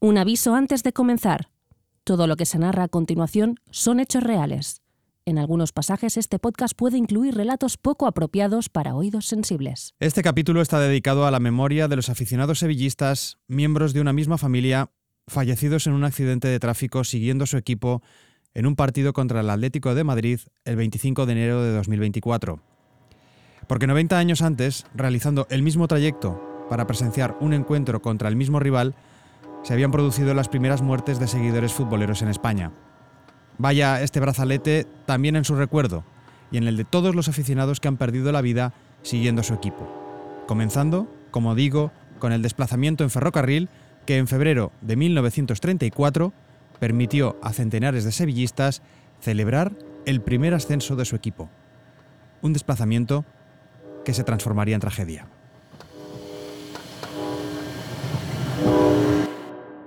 Un aviso antes de comenzar. Todo lo que se narra a continuación son hechos reales. En algunos pasajes este podcast puede incluir relatos poco apropiados para oídos sensibles. Este capítulo está dedicado a la memoria de los aficionados sevillistas, miembros de una misma familia, fallecidos en un accidente de tráfico siguiendo su equipo en un partido contra el Atlético de Madrid el 25 de enero de 2024. Porque 90 años antes, realizando el mismo trayecto para presenciar un encuentro contra el mismo rival, se habían producido las primeras muertes de seguidores futboleros en España. Vaya este brazalete también en su recuerdo y en el de todos los aficionados que han perdido la vida siguiendo su equipo. Comenzando, como digo, con el desplazamiento en ferrocarril que en febrero de 1934 permitió a centenares de sevillistas celebrar el primer ascenso de su equipo. Un desplazamiento que se transformaría en tragedia.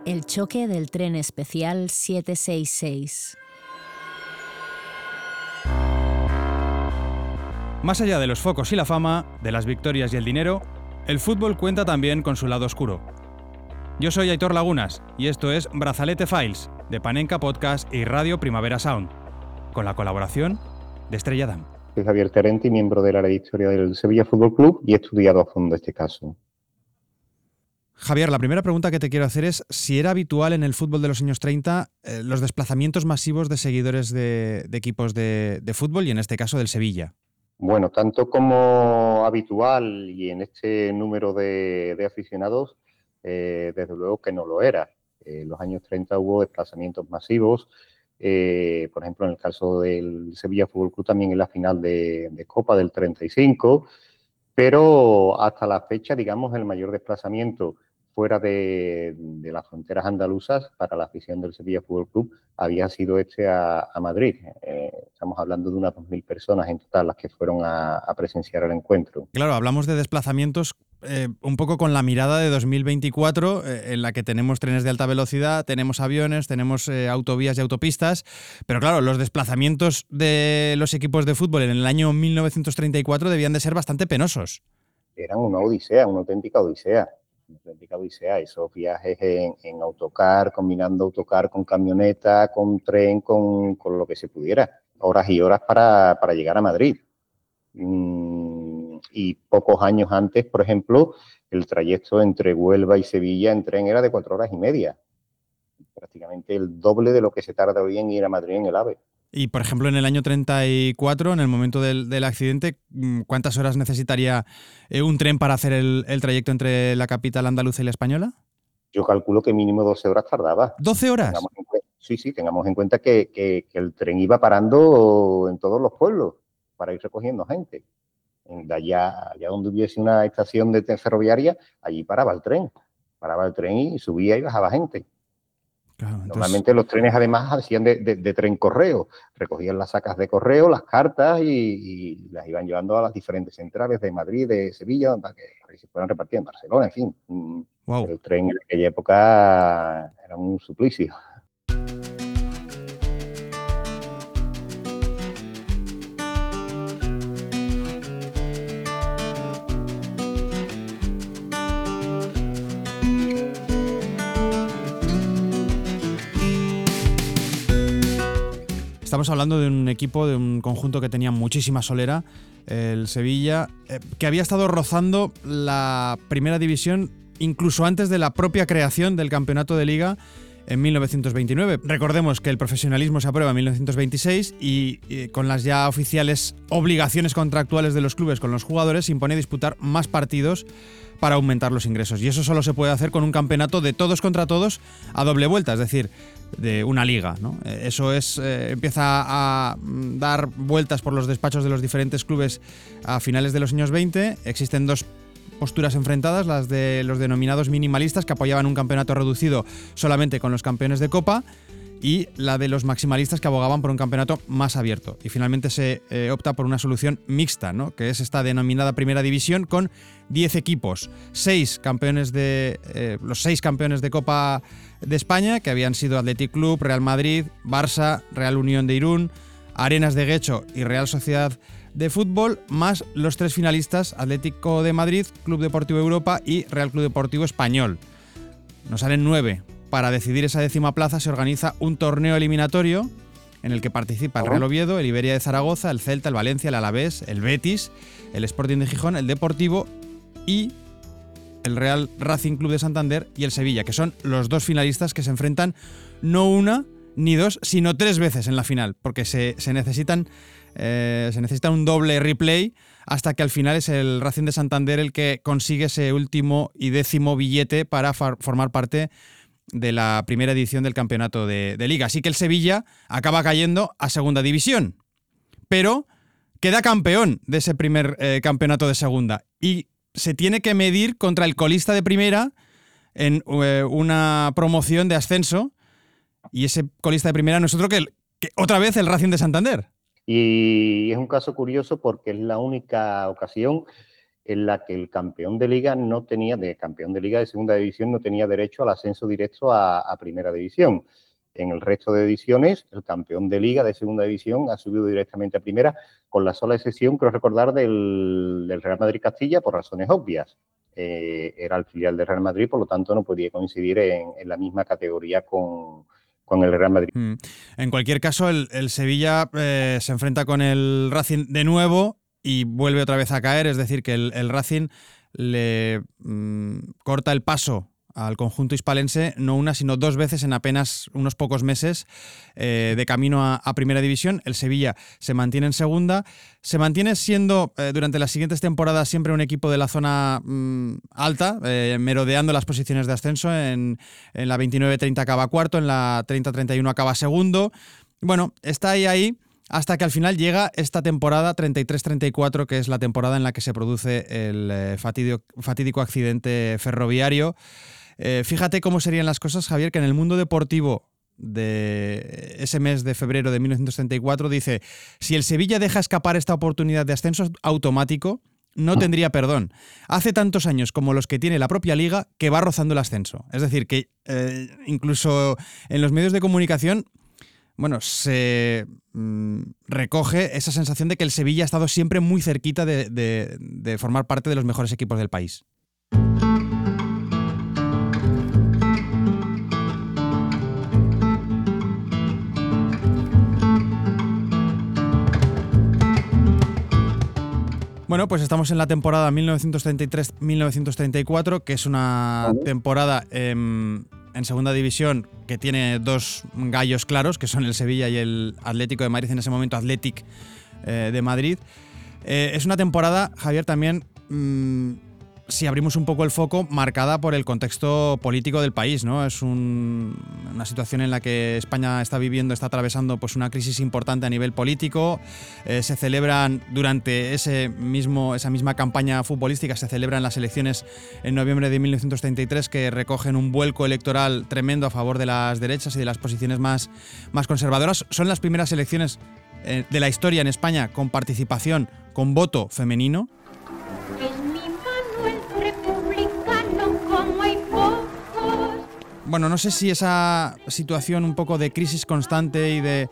El choque del tren especial 766. Más allá de los focos y la fama, de las victorias y el dinero, el fútbol cuenta también con su lado oscuro. Yo soy Aitor Lagunas y esto es Brazalete Files, de Panenka Podcast y Radio Primavera Sound, con la colaboración de Estrella Damm. Soy Javier Terenti, miembro del área de historia del Sevilla Fútbol Club y he estudiado a fondo este caso. Javier, la primera pregunta que te quiero hacer es si era habitual en el fútbol de los años 30 eh, los desplazamientos masivos de seguidores de, equipos de, fútbol y en este caso del Sevilla. Bueno, tanto como habitual y en este número de, aficionados, eh, desde luego que no lo era. En los años 30 hubo desplazamientos masivos, eh, por ejemplo, en el caso del Sevilla Fútbol Club también en la final de, de Copa del 35, pero hasta la fecha, digamos, el mayor desplazamiento fuera de, las fronteras andaluzas para la afición del Sevilla Fútbol Club había sido este a, Madrid. Eh, estamos hablando de unas 2.000 personas en total las que fueron a, presenciar el encuentro. Claro, hablamos de desplazamientos eh, un poco con la mirada de 2024, eh, en la que tenemos trenes de alta velocidad, tenemos aviones, tenemos autovías y autopistas, pero claro, los desplazamientos de los equipos de fútbol en el año 1934 debían de ser bastante penosos. Eran una odisea, una auténtica odisea esos viajes en, autocar, combinando autocar con camioneta, con tren, con, lo que se pudiera, horas y horas para, llegar a Madrid. Mm, y pocos años antes, por ejemplo, el trayecto entre Huelva y Sevilla en tren era de cuatro horas y media, prácticamente el doble de lo que se tarda hoy en ir a Madrid en el AVE. Y, por ejemplo, en el año 34, en el momento del, accidente, mm, ¿cuántas horas necesitaría eh, un tren para hacer el, trayecto entre la capital andaluza y la española? Yo calculo que mínimo 12 horas tardaba. ¿12 horas? sí, sí, tengamos en cuenta que, el tren iba parando en todos los pueblos para ir recogiendo gente. De allá, allá donde hubiese una estación de ferroviaria, allí paraba el tren. Paraba el tren y subía y bajaba gente. Normalmente los trenes además hacían de, tren correo, recogían las sacas de correo, las cartas y, las iban llevando a las diferentes centrales de Madrid, de Sevilla, para que, se fueran repartiendo en Barcelona, en fin. El tren en aquella época era un suplicio. Estamos hablando de un equipo, de un conjunto que tenía muchísima solera, el Sevilla, eh, que había estado rozando la primera división incluso antes de la propia creación del campeonato de liga en 1929. Recordemos que el profesionalismo se aprueba en 1926 y, y, con las ya oficiales obligaciones contractuales de los clubes con los jugadores se impone disputar más partidos para aumentar los ingresos. Y eso solo se puede hacer con un campeonato de todos contra todos a doble vuelta, es decir, de una liga. Eh, eso es, eh, empieza a mm, dar vueltas por los despachos de los diferentes clubes a finales de los años 20. Existen dos posturas enfrentadas, las de los denominados minimalistas que apoyaban un campeonato reducido solamente con los campeones de Copa y la de los maximalistas que abogaban por un campeonato más abierto. Y finalmente se eh, opta por una solución mixta, ¿no? que es esta denominada primera división con 10 equipos, seis campeones de, los seis campeones de Copa de España, que habían sido Athletic Club, Real Madrid, Barça, Real Unión de Irún, Arenas de Guecho y Real Sociedad de Fútbol, más los tres finalistas, Atlético de Madrid, Club Deportivo Europa y Real Club Deportivo Español. Nos salen nueve para decidir esa décima plaza se organiza un torneo eliminatorio en el que participa el Real Oviedo, el Iberia de Zaragoza, el Celta, el Valencia, el Alavés, el Betis, el Sporting de Gijón, el Deportivo y el Real Racing Club de Santander y el Sevilla, que son los dos finalistas que se enfrentan no una ni dos, sino tres veces en la final, porque se, necesitan, eh, se necesita un doble replay hasta que al final es el Racing de Santander el que consigue ese último y décimo billete para formar parte de la primera edición del campeonato de, liga. Así que el Sevilla acaba cayendo a segunda división, pero queda campeón de ese primer eh, campeonato de segunda y se tiene que medir contra el colista de primera en eh, una promoción de ascenso y ese colista de primera no es otro que, que otra vez el Racing de Santander. Y es un caso curioso porque es la única ocasión en la que el campeón de liga no tenía, de campeón de liga de segunda división, no tenía derecho al ascenso directo a, primera división. En el resto de ediciones, el campeón de liga de segunda división ha subido directamente a primera, con la sola excepción, creo recordar, del, Real Madrid Castilla por razones obvias. Eh, era el filial del Real Madrid, por lo tanto no podía coincidir en, la misma categoría con, el Real Madrid. Mm. En cualquier caso, el, Sevilla eh, se enfrenta con el Racing de nuevo y vuelve otra vez a caer, es decir, que el, Racing le mm, corta el paso al conjunto hispalense no una, sino dos veces en apenas unos pocos meses eh, de camino a, Primera División. El Sevilla se mantiene en segunda, se mantiene siendo eh, durante las siguientes temporadas siempre un equipo de la zona mm, alta, eh, merodeando las posiciones de ascenso. En, en la 29-30 acaba cuarto, en la 30-31 acaba segundo. Bueno, está ahí ahí hasta que al final llega esta temporada 33-34, que es la temporada en la que se produce el eh, fatídico, accidente ferroviario. Eh, fíjate cómo serían las cosas, Javier, que en el mundo deportivo de ese mes de febrero de 1934 dice, si el Sevilla deja escapar esta oportunidad de ascenso automático, no tendría perdón. Hace tantos años como los que tiene la propia liga que va rozando el ascenso. Es decir, que eh, incluso en los medios de comunicación bueno, se mm, recoge esa sensación de que el Sevilla ha estado siempre muy cerquita de, formar parte de los mejores equipos del país. Bueno, pues estamos en la temporada 1933-1934, que es una temporada em, en segunda división que tiene dos gallos claros, que son el Sevilla y el Atlético de Madrid, en ese momento Athletic eh, de Madrid. Eh, es una temporada, Javier, también mm, si abrimos un poco el foco, marcada por el contexto político del país, ¿no? Es una situación en la que España está viviendo, está atravesando pues, una crisis importante a nivel político. Eh, se celebran durante ese mismo, esa misma campaña futbolística, se celebran las elecciones en noviembre de 1933 que recogen un vuelco electoral tremendo a favor de las derechas y de las posiciones más, más conservadoras. Son las primeras elecciones eh, de la historia en España con participación, con voto femenino. Bueno, no sé si esa situación un poco de crisis constante y de,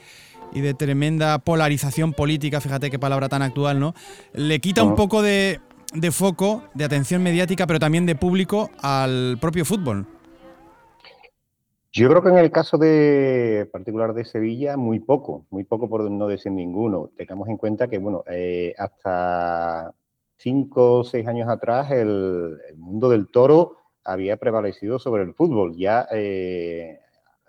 y de tremenda polarización política, fíjate qué palabra tan actual, ¿no? Le quita un poco de, foco, de atención mediática, pero también de público al propio fútbol. Yo creo que en el caso de particular de Sevilla, muy poco, muy poco por no decir ninguno. Tengamos en cuenta que, bueno, eh, hasta cinco o seis años atrás el, el mundo del toro había prevalecido sobre el fútbol. Ya eh,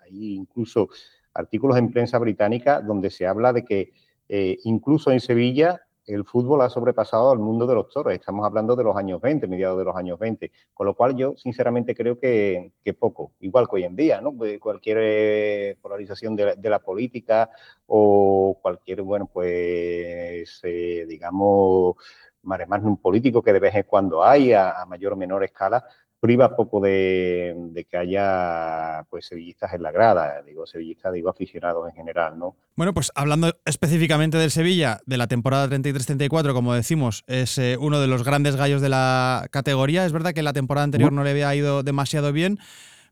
hay incluso artículos en prensa británica donde se habla de que eh, incluso en Sevilla el fútbol ha sobrepasado al mundo de los toros. Estamos hablando de los años 20, mediados de los años 20. Con lo cual yo sinceramente creo que, poco, igual que hoy en día, ¿no? Cualquier eh, polarización de la, política o cualquier, bueno, pues digamos, mare un político que de vez en cuando hay a mayor o menor escala, priva poco de, que haya pues sevillistas en la grada, digo sevillistas, digo aficionados en general, ¿no? Bueno, pues hablando específicamente del Sevilla, de la temporada 33-34, como decimos, es eh, uno de los grandes gallos de la categoría. Es verdad que la temporada anterior no le había ido demasiado bien,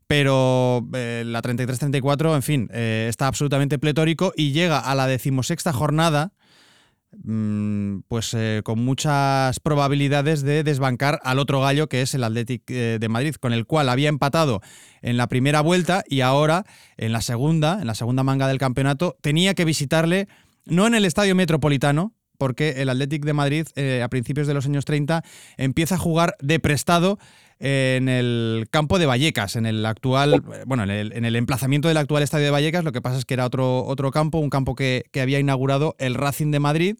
pero eh, la 33-34, en fin, eh, está absolutamente pletórico y llega a la decimosexta jornada pues eh, con muchas probabilidades de desbancar al otro gallo que es el Athletic eh, de Madrid, con el cual había empatado en la primera vuelta y ahora en la segunda, en la segunda manga del campeonato, tenía que visitarle no en el Estadio Metropolitano, porque el Athletic de Madrid eh, a principios de los años 30 empieza a jugar de prestado en el campo de Vallecas, en el actual, bueno, en el, emplazamiento del actual estadio de Vallecas, lo que pasa es que era otro, otro campo, un campo que había inaugurado el Racing de Madrid,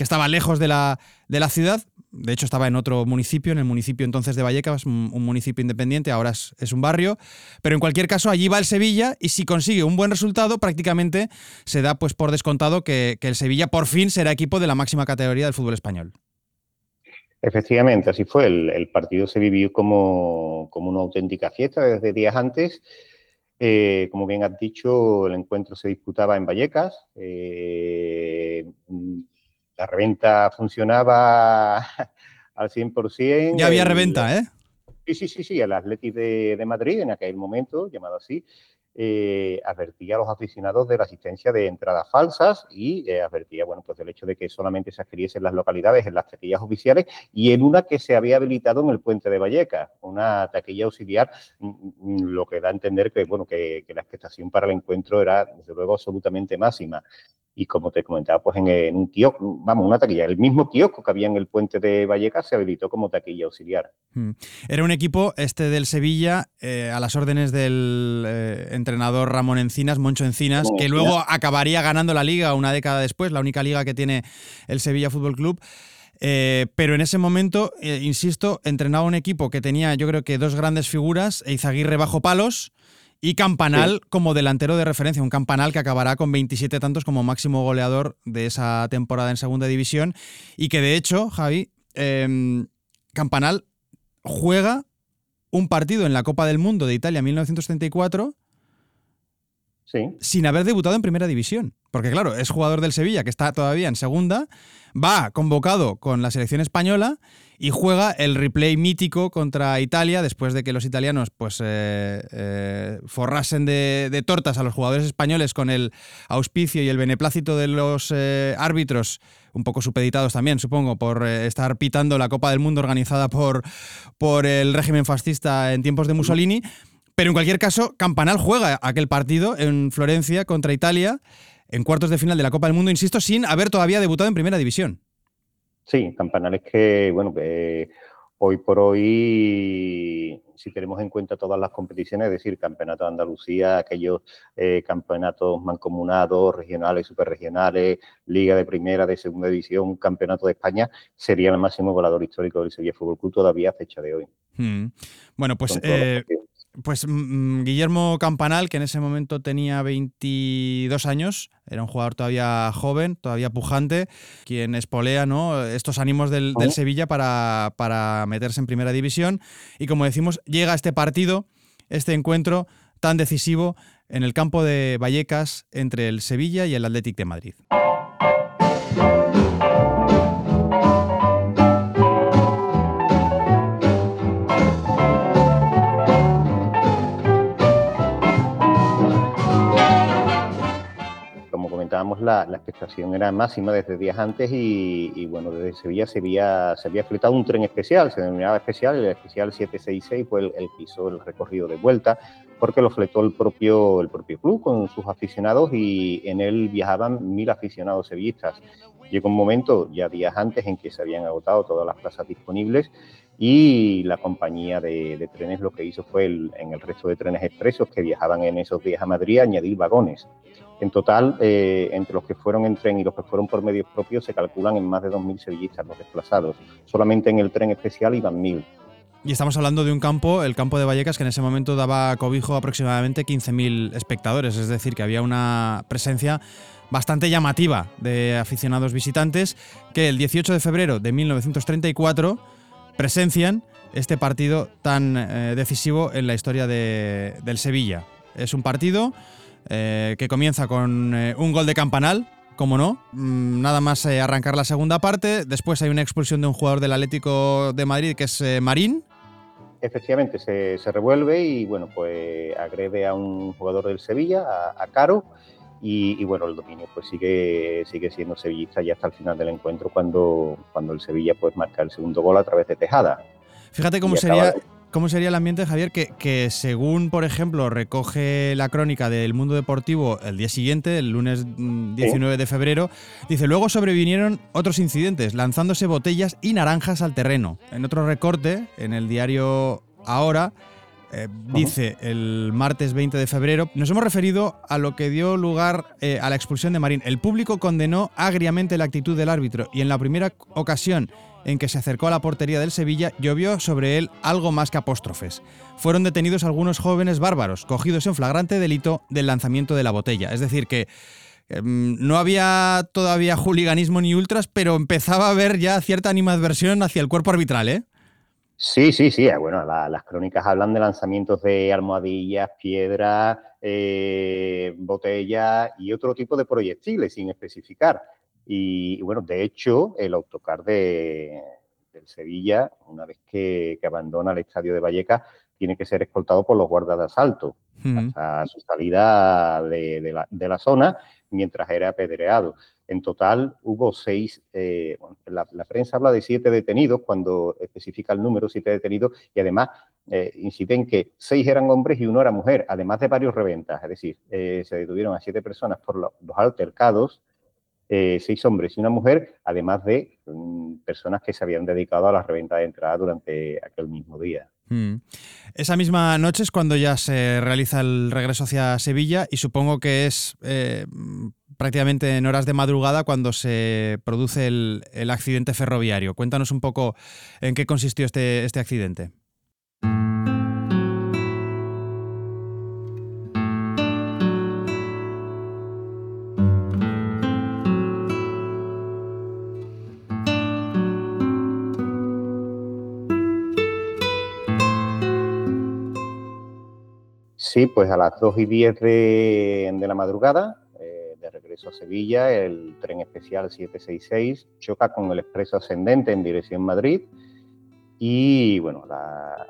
que estaba lejos de la, de la ciudad, de hecho estaba en otro municipio, en el municipio entonces de Vallecas, un, municipio independiente, ahora es, un barrio, pero en cualquier caso allí va el Sevilla y si consigue un buen resultado prácticamente se da pues por descontado que, el Sevilla por fin será equipo de la máxima categoría del fútbol español. Efectivamente, así fue. El, partido se vivió como, una auténtica fiesta desde días antes. Eh, como bien has dicho, el encuentro se disputaba en Vallecas. Eh, la reventa funcionaba al 100%. Ya había reventa, ¿eh? Sí, sí, sí, sí, el Athletic de, de Madrid en aquel momento, llamado así, eh, advertía a los aficionados de la asistencia de entradas falsas y eh, advertía, bueno, pues del hecho de que solamente se adquiriesen las localidades en las taquillas oficiales y en una que se había habilitado en el puente de Vallecas, una taquilla auxiliar, mm, mm, lo que da a entender que, bueno, que, que la expectación para el encuentro era, desde luego, absolutamente máxima y como te comentaba, pues en, un kiosco, vamos, una taquilla, el mismo kiosco que había en el puente de Vallecas se habilitó como taquilla auxiliar. Hmm. Era un equipo, este del Sevilla, eh, a las órdenes del eh, entrenador Ramón Encinas, Moncho Encinas, que luego acabaría ganando la liga una década después, la única liga que tiene el Sevilla Fútbol Club. Eh, pero en ese momento, insisto, entrenaba un equipo que tenía yo creo que dos grandes figuras, Eizaguirre bajo palos, y Campanal como delantero de referencia, un Campanal que acabará con 27 tantos como máximo goleador de esa temporada en segunda división. Y que de hecho, Javi, em, Campanal juega un partido en la Copa del Mundo de Italia 1934 sin haber debutado en primera división. Porque claro, es jugador del Sevilla que está todavía en segunda, va convocado con la selección española y juega el replay mítico contra Italia después de que los italianos pues eh, eh, forrasen de, tortas a los jugadores españoles con el auspicio y el beneplácito de los eh, árbitros, un poco supeditados también, supongo, por estar pitando la Copa del Mundo organizada por, por el régimen fascista en tiempos de Mussolini. Pero en cualquier caso, Campanal juega aquel partido en Florencia contra Italia en cuartos de final de la Copa del Mundo, insisto, sin haber todavía debutado en primera división. Sí, campanales que, bueno, que hoy por hoy, si tenemos en cuenta todas las competiciones, es decir, Campeonato de Andalucía, aquellos eh, campeonatos mancomunados, regionales, superregionales, Liga de Primera, de Segunda División, Campeonato de España, sería el máximo volador histórico del Sevilla Fútbol Club todavía a fecha de hoy. Hmm. Bueno, pues pues mm, mm, Guillermo Campanal, que en ese momento tenía 22 años, era un jugador todavía joven, todavía pujante, quien espolea ¿no? estos ánimos del, Sevilla para, para, meterse en primera división. Y como decimos, llega este partido, este encuentro tan decisivo en el campo de Vallecas entre el Sevilla y el Athletic de Madrid. La, expectación era máxima desde días antes y, bueno, desde Sevilla se había, se había fletado un tren especial, se denominaba especial, el especial 766 fue el, que hizo el recorrido de vuelta, porque lo fletó el propio, el propio club con sus aficionados y en él viajaban mil aficionados sevillistas. Llegó un momento, ya días antes, en que se habían agotado todas las plazas disponibles y la compañía de, trenes lo que hizo fue en el resto de trenes expresos que viajaban en esos días a Madrid añadir vagones. En total, eh, entre los que fueron en tren y los que fueron por medios propios, se calculan en más de 2.000 sevillistas los desplazados. Solamente en el tren especial iban 1.000. Y estamos hablando de un campo, el campo de Vallecas, que en ese momento daba cobijo a aproximadamente 15.000 espectadores, es decir, que había una presencia bastante llamativa de aficionados visitantes que el 18 de febrero de 1934 presencian este partido tan eh, decisivo en la historia del Sevilla. Es un partido eh, que comienza con eh, un gol de campanal, como no, mm, nada más eh, arrancar la segunda parte. Después hay una expulsión de un jugador del Atlético de Madrid que es Marín. Efectivamente, se, revuelve y bueno, pues agrede a un jugador del Sevilla, a, Caro, Y, bueno, el dominio pues sigue, sigue siendo sevillista ya hasta el final del encuentro cuando, cuando el Sevilla pues marca el segundo gol a través de Tejada. Fíjate cómo sería, ¿Cómo sería el ambiente, Javier? Que, que, según, por ejemplo, recoge la crónica del mundo deportivo el día siguiente, el lunes 19 de febrero, dice, luego sobrevinieron otros incidentes, lanzándose botellas y naranjas al terreno. En otro recorte, en el diario Ahora, eh, dice el martes 20 de febrero, nos hemos referido a lo que dio lugar eh, a la expulsión de Marín. El público condenó agriamente la actitud del árbitro y en la primera ocasión en que se acercó a la portería del Sevilla, llovió sobre él algo más que apóstrofes. Fueron detenidos algunos jóvenes bárbaros, cogidos en flagrante delito del lanzamiento de la botella. Es decir, que em, no había todavía juliganismo ni ultras, pero empezaba a haber ya cierta animadversión hacia el cuerpo arbitral, ¿eh? Sí, sí, sí. Bueno, las crónicas hablan de lanzamientos de almohadillas, piedras, eh, botellas y otro tipo de proyectiles, sin especificar. Y, bueno, de hecho, el autocar de, del Sevilla, una vez que, abandona el estadio de Vallecas, tiene que ser escoltado por los guardas de asalto hasta su salida de, la, zona mientras era apedreado. En total hubo seis, eh, la, prensa habla de siete detenidos cuando especifica el número, siete detenidos, y además eh, incide en que seis eran hombres y uno era mujer, además de varios reventas. Es decir, eh, se detuvieron a siete personas por los altercados eh, seis hombres y una mujer, además de mm, personas que se habían dedicado a la reventa de entrada durante aquel mismo día. Mm. Esa misma noche es cuando ya se realiza el regreso hacia Sevilla y supongo que es eh, prácticamente en horas de madrugada cuando se produce el, accidente ferroviario. Cuéntanos un poco en qué consistió este, este accidente. Sí, pues a las 2 y 10 de, la madrugada, eh, de regreso a Sevilla, el tren especial 766 choca con el expreso ascendente en dirección Madrid y, bueno, la,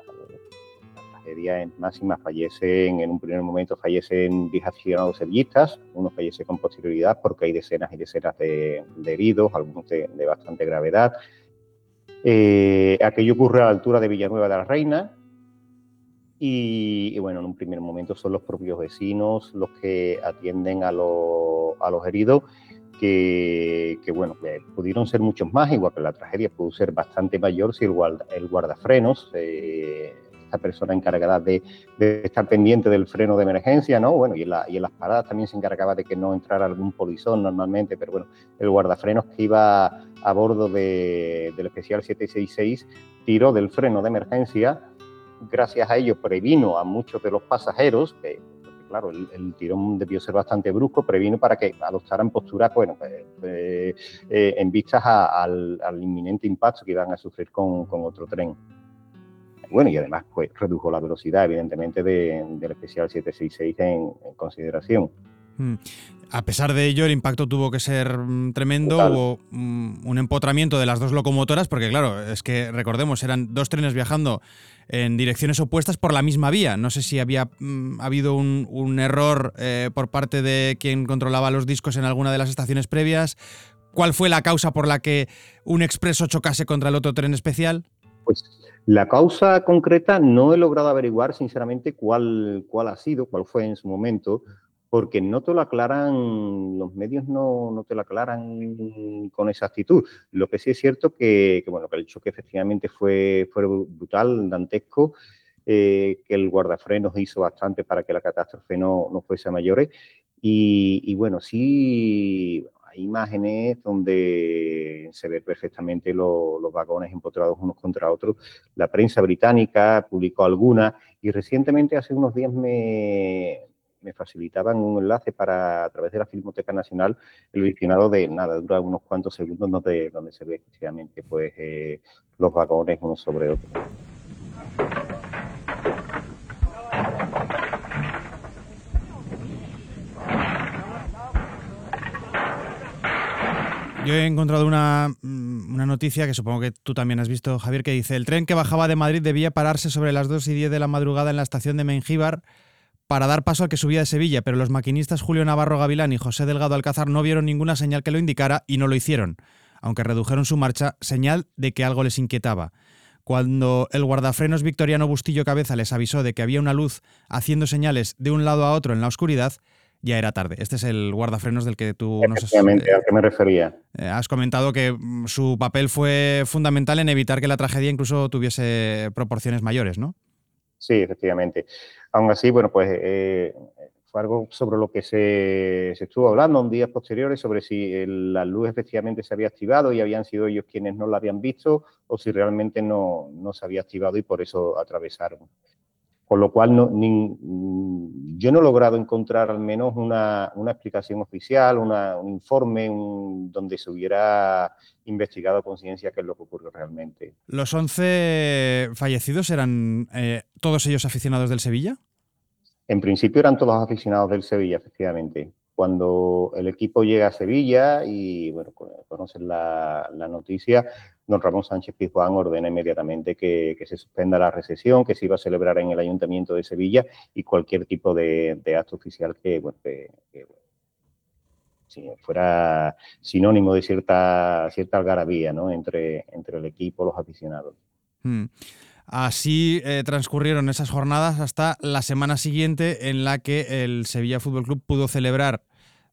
tragedia en máxima fallecen, en un primer momento fallecen 10 aficionados sevillistas, uno fallece con posterioridad porque hay decenas y decenas de, heridos, algunos de, bastante gravedad. Eh, aquello ocurre a la altura de Villanueva de la Reina, y, bueno, en un primer momento son los propios vecinos los que atienden a, a los heridos, que, bueno, pudieron ser muchos más, igual que la tragedia pudo ser bastante mayor si el, el guardafrenos, eh, esta persona encargada de, estar pendiente del freno de emergencia, ¿no? Bueno, y en, y en las paradas también se encargaba de que no entrara algún polizón normalmente, pero bueno, el guardafrenos que iba a bordo del especial 766 tiró del freno de emergencia gracias a ello previno a muchos de los pasajeros, que claro, el, tirón debió ser bastante brusco, previno para que adoptaran posturas, bueno, pues, eh, eh, en vistas al, inminente impacto que iban a sufrir con, otro tren. Bueno, y además pues redujo la velocidad, evidentemente, del especial 766 en, en consideración. Mm. A pesar de ello, el impacto tuvo que ser mm, tremendo. Hubo mm, un empotramiento de las dos locomotoras, porque claro, es que recordemos, eran dos trenes viajando en direcciones opuestas por la misma vía. No sé si había habido un, error eh, por parte de quien controlaba los discos en alguna de las estaciones previas. ¿Cuál fue la causa por la que un expreso chocase contra el otro tren especial? Pues la causa concreta no he logrado averiguar, sinceramente, cuál, cuál ha sido, cuál fue en su momento porque no te lo aclaran, los medios no, no te lo aclaran con exactitud. Lo que sí es cierto que, que bueno, que el choque efectivamente fue, fue brutal, dantesco, eh, que el guardafrenos hizo bastante para que la catástrofe no, no fuese a mayores. Y, bueno, sí, hay imágenes donde se ve perfectamente los vagones empotrados unos contra otros. La prensa británica publicó alguna y recientemente, hace unos días, me, me facilitaban un enlace para, a través de la Filmoteca Nacional, el visionado de, nada, dura unos cuantos segundos donde, donde se ve efectivamente pues, eh, los vagones uno sobre otro. Yo he encontrado una, mm, una, noticia que supongo que tú también has visto, Javier, que dice, el tren que bajaba de Madrid debía pararse sobre las 2 y 10 de la madrugada en la estación de Mengíbar para dar paso al que subía de Sevilla, pero los maquinistas Julio Navarro Gavilán y José Delgado Alcázar no vieron ninguna señal que lo indicara y no lo hicieron, aunque redujeron su marcha, señal de que algo les inquietaba. Cuando el guardafrenos Victoriano Bustillo Cabeza les avisó de que había una luz haciendo señales de un lado a otro en la oscuridad, ya era tarde. Este es el guardafrenos del que tú nos has, eh, a qué me refería. Eh, has comentado que mm, su papel fue fundamental en evitar que la tragedia incluso tuviese proporciones mayores, ¿no? Sí, efectivamente. Aún así, bueno, pues eh, fue algo sobre lo que se, estuvo hablando en días posteriores, sobre si la luz efectivamente se había activado y habían sido ellos quienes no la habían visto o si realmente no, no se había activado y por eso atravesaron. Con lo cual, no, yo no he logrado encontrar al menos una, explicación oficial, un informe donde se hubiera investigado a conciencia qué es lo que ocurrió realmente. ¿Los 11 fallecidos eran eh, todos ellos aficionados del Sevilla? En principio eran todos aficionados del Sevilla, efectivamente cuando el equipo llega a Sevilla y bueno, conocen la, noticia, don Ramón Sánchez Pizjuán ordena inmediatamente que, se suspenda la recesión que se iba a celebrar en el Ayuntamiento de Sevilla y cualquier tipo de, acto oficial que, fuera sinónimo de cierta, cierta algarabía ¿no? entre, entre el equipo, los aficionados. Hmm. Así eh, transcurrieron esas jornadas hasta la semana siguiente en la que el Sevilla Fútbol Club pudo celebrar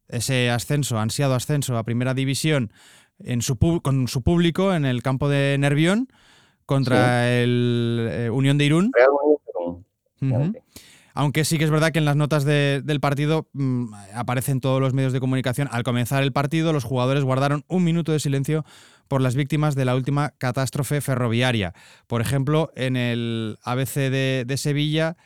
ese ascenso, ansiado ascenso a primera división en su, con su público en el campo de Nervión contra el eh, Unión de Irún. Aunque sí que es verdad que en las notas del partido mm, aparecen todos los medios de comunicación. Al comenzar el partido, los jugadores guardaron un minuto de silencio por las víctimas de la última catástrofe ferroviaria. Por ejemplo, en el ABC de Sevilla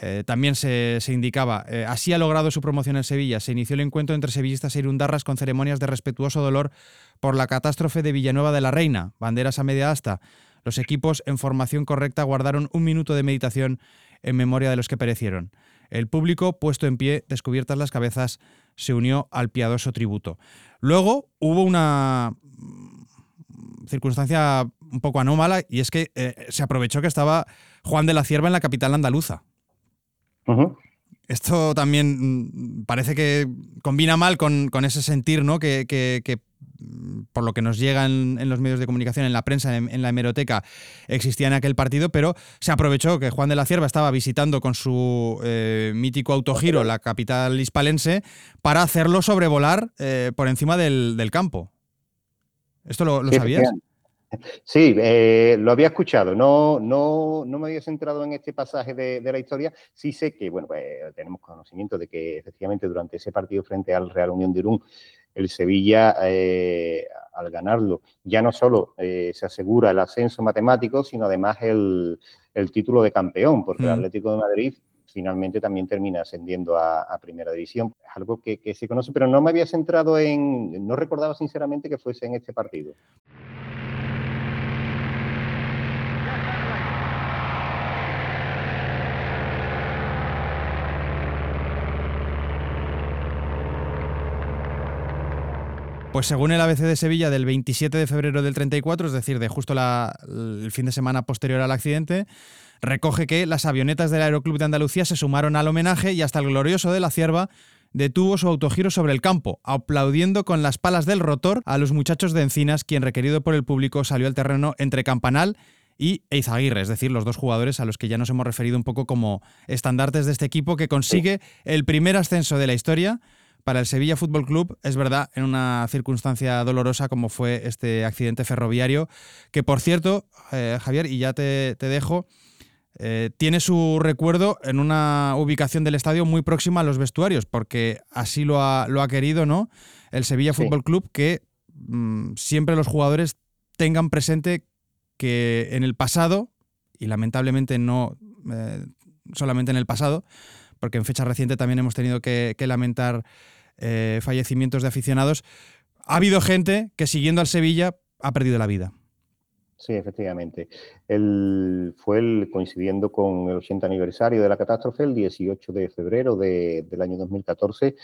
eh, también se, indicaba, eh, así ha logrado su promoción en Sevilla. Se inició el encuentro entre sevillistas e irundarras con ceremonias de respetuoso dolor por la catástrofe de Villanueva de la Reina, banderas a media asta. Los equipos en formación correcta guardaron un minuto de meditación en memoria de los que perecieron. El público, puesto en pie, descubiertas las cabezas, se unió al piadoso tributo. Luego hubo una mm, circunstancia un poco anómala y es que eh, se aprovechó que estaba Juan de la Cierva en la capital andaluza. Esto también mm, parece que combina mal con, ese sentir, ¿no? Que, mm, por lo que nos llega en, los medios de comunicación, en la prensa, en, la hemeroteca, existía en aquel partido, pero se aprovechó que Juan de la Cierva estaba visitando con su eh, mítico autogiro la capital hispalense para hacerlo sobrevolar eh, por encima del, campo. ¿Esto lo, sabías? Sí, eh, lo había escuchado, no, no, no me había centrado en este pasaje de, la historia. Sí sé que, bueno, pues, tenemos conocimiento de que efectivamente durante ese partido frente al Real Unión de Irún, el Sevilla, eh, al ganarlo, ya no solo eh, se asegura el ascenso matemático, sino además el, título de campeón, porque el mm. Atlético de Madrid finalmente también termina ascendiendo a, Primera División. Es algo que, que se conoce, pero no me había centrado en, no recordaba sinceramente que fuese en este partido. Pues según el ABC de Sevilla del 27 de febrero del 34, es decir, de justo el fin de semana posterior al accidente, recoge que las avionetas del Aeroclub de Andalucía se sumaron al homenaje y hasta el glorioso de la cierva detuvo su autogiro sobre el campo, aplaudiendo con las palas del rotor a los muchachos de Encinas, quien requerido por el público salió al terreno entre Campanal y Eizaguirre, es decir, los dos jugadores a los que ya nos hemos referido un poco como estandartes de este equipo que consigue el primer ascenso de la historia para el Sevilla Fútbol Club, es verdad, en una circunstancia dolorosa como fue este accidente ferroviario, que por cierto, eh, Javier, y ya te, dejo, eh, tiene su recuerdo en una ubicación del estadio muy próxima a los vestuarios, porque así lo ha, lo ha querido, ¿no? El Sevilla Fútbol Club, que mm, siempre los jugadores tengan presente que en el pasado, y lamentablemente no eh, solamente en el pasado, porque en fecha reciente también hemos tenido que lamentar eh, fallecimientos de aficionados, ha habido gente que siguiendo al Sevilla ha perdido la vida. Sí, efectivamente. El, fue el, coincidiendo con el 80 aniversario de la catástrofe, el 18 de febrero del año 2014,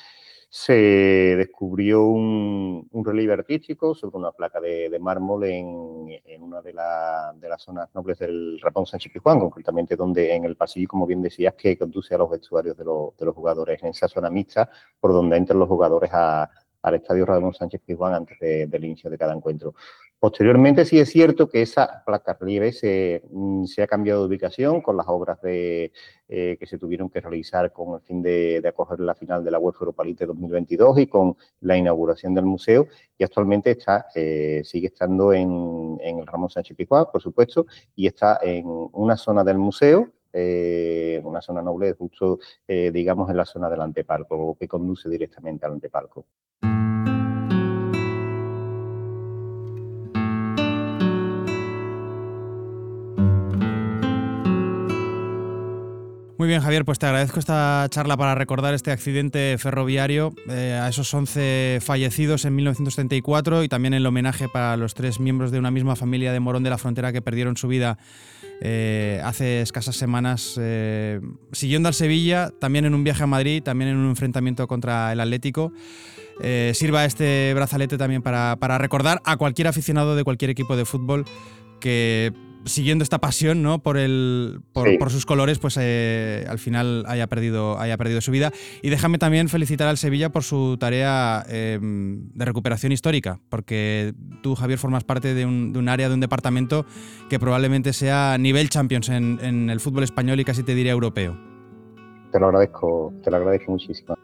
se descubrió un, relieve artístico sobre una placa de, mármol en, una de, las zonas nobles del Rapón Sánchez Pizjuán, concretamente donde en el pasillo, como bien decías, que conduce a los vestuarios de, los jugadores, en esa zona mixta por donde entran los jugadores al estadio Ramón Sánchez Pizjuán antes del inicio de cada encuentro. Posteriormente sí es cierto que esa placa relieve se, mm, se, ha cambiado de ubicación con las obras eh, que se tuvieron que realizar con el fin de, acoger la final de la UEFA Europa League 2022 y con la inauguración del museo y actualmente está, eh, sigue estando en, el Ramón Sánchez Pizjuán, por supuesto, y está en una zona del museo eh, una zona noble, justo, digamos, en la zona del antepalco, que conduce directamente al antepalco. Muy bien, Javier, pues te agradezco esta charla para recordar este accidente ferroviario, eh, a esos 11 fallecidos en 1934 y también el homenaje para los tres miembros de una misma familia de Morón de la Frontera que perdieron su vida eh, hace escasas semanas eh, siguiendo al Sevilla, también en un viaje a Madrid, también en un enfrentamiento contra el Atlético. sirva este brazalete también para, para recordar a cualquier aficionado de cualquier equipo de fútbol que siguiendo esta pasión ¿no? por, el, por, sus colores, pues eh, al final haya perdido, haya perdido su vida. Y déjame también felicitar al Sevilla por su tarea em, de recuperación histórica, porque tú, Javier, formas parte de un, área, de un departamento que probablemente sea nivel Champions en, en el fútbol español y casi te diría europeo. Te lo agradezco, te lo agradezco muchísimo.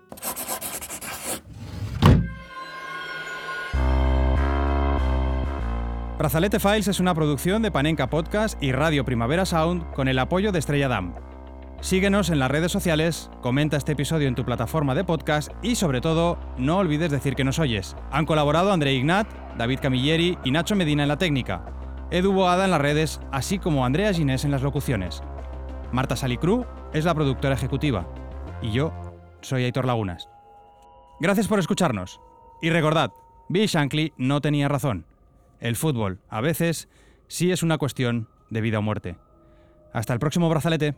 Brazalete Files es una producción de Panenka Podcast y Radio Primavera Sound con el apoyo de Estrella Damm. Síguenos en las redes sociales, comenta este episodio en tu plataforma de podcast y sobre todo, no olvides decir que nos oyes. Han colaborado André Ignat, David Camilleri y Nacho Medina en la técnica, Edu Boada en las redes, así como Andrea Ginés en las locuciones. Marta Salicru es la productora ejecutiva y yo soy Aitor Lagunas. Gracias por escucharnos y recordad, Bill Shankly no tenía razón. El fútbol, a veces, sí es una cuestión de vida o muerte. Hasta el próximo brazalete.